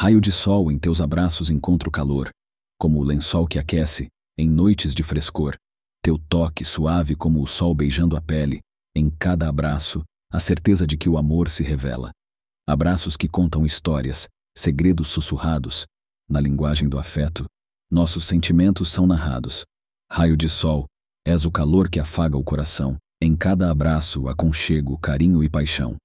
Raio de sol em teus abraços encontro calor, como o lençol que aquece em noites de frescor. Teu toque suave como o sol beijando a pele, em cada abraço, a certeza de que o amor se revela. Abraços que contam histórias, segredos sussurrados, na linguagem do afeto, nossos sentimentos são narrados. Raio de sol, és o calor que afaga o coração, em cada abraço, aconchego, carinho e paixão.